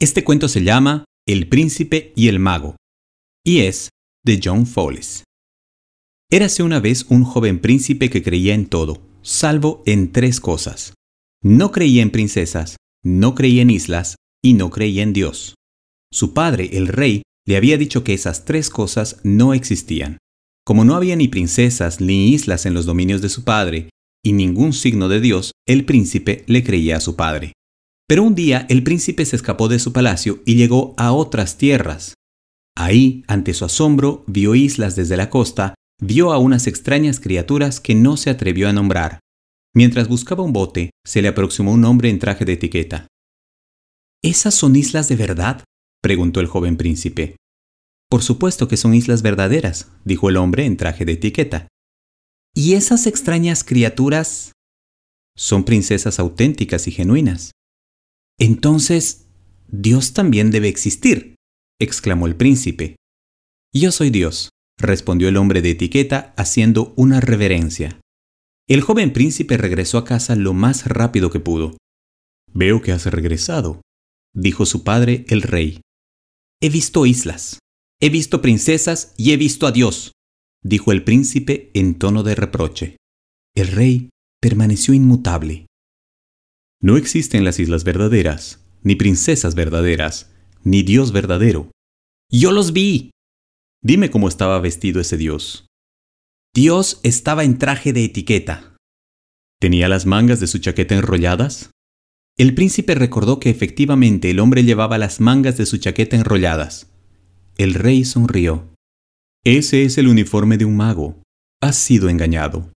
Este cuento se llama El príncipe y el mago y es de John Fowles. Érase una vez un joven príncipe que creía en todo, salvo en tres cosas. No creía en princesas, no creía en islas y no creía en Dios. Su padre, el rey, le había dicho que esas tres cosas no existían. Como no había ni princesas ni islas en los dominios de su padre, y ningún signo de Dios, el príncipe le creía a su padre. Pero un día el príncipe se escapó de su palacio y llegó a otras tierras. Ahí, ante su asombro, vio islas desde la costa, vio a unas extrañas criaturas que no se atrevió a nombrar. Mientras buscaba un bote, se le aproximó un hombre en traje de etiqueta. ¿Esas son islas de verdad? preguntó el joven príncipe. Por supuesto que son islas verdaderas, dijo el hombre en traje de etiqueta. ¿Y esas extrañas criaturas? Son princesas auténticas y genuinas. Entonces, Dios también debe existir, exclamó el príncipe. Yo soy Dios, respondió el hombre de etiqueta haciendo una reverencia. El joven príncipe regresó a casa lo más rápido que pudo. Veo que has regresado, dijo su padre el rey. He visto islas, he visto princesas y he visto a Dios, dijo el príncipe en tono de reproche. El rey permaneció inmutable. No existen las islas verdaderas, ni princesas verdaderas, ni Dios verdadero. Yo los vi. Dime cómo estaba vestido ese Dios. Dios estaba en traje de etiqueta. ¿Tenía las mangas de su chaqueta enrolladas? El príncipe recordó que efectivamente el hombre llevaba las mangas de su chaqueta enrolladas. El rey sonrió. Ese es el uniforme de un mago. Has sido engañado.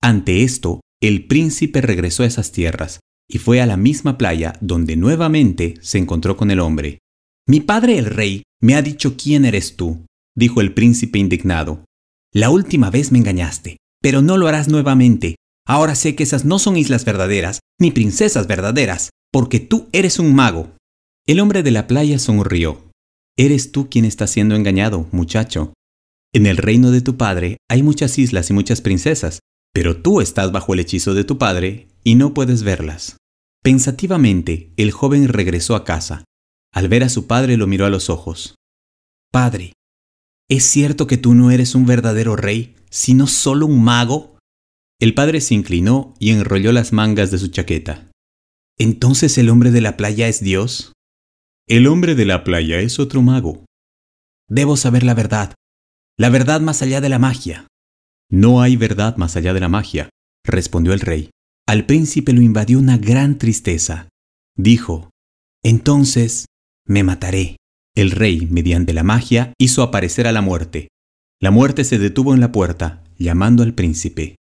Ante esto, el príncipe regresó a esas tierras, y fue a la misma playa donde nuevamente se encontró con el hombre. Mi padre el rey me ha dicho quién eres tú, dijo el príncipe indignado. La última vez me engañaste, pero no lo harás nuevamente. Ahora sé que esas no son islas verdaderas, ni princesas verdaderas, porque tú eres un mago. El hombre de la playa sonrió. Eres tú quien está siendo engañado, muchacho. En el reino de tu padre hay muchas islas y muchas princesas, pero tú estás bajo el hechizo de tu padre y no puedes verlas. Pensativamente, el joven regresó a casa. Al ver a su padre lo miró a los ojos. Padre, ¿es cierto que tú no eres un verdadero rey, sino solo un mago? El padre se inclinó y enrolló las mangas de su chaqueta. ¿Entonces el hombre de la playa es Dios? El hombre de la playa es otro mago. Debo saber la verdad, la verdad más allá de la magia. No hay verdad más allá de la magia, respondió el rey. Al príncipe lo invadió una gran tristeza. Dijo, Entonces me mataré. El rey, mediante la magia, hizo aparecer a la muerte. La muerte se detuvo en la puerta, llamando al príncipe.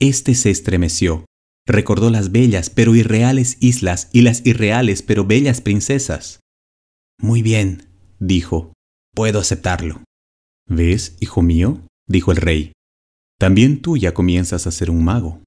Este se estremeció. Recordó las bellas pero irreales islas y las irreales pero bellas princesas. Muy bien, dijo, puedo aceptarlo. ¿Ves, hijo mío? dijo el rey. También tú ya comienzas a ser un mago.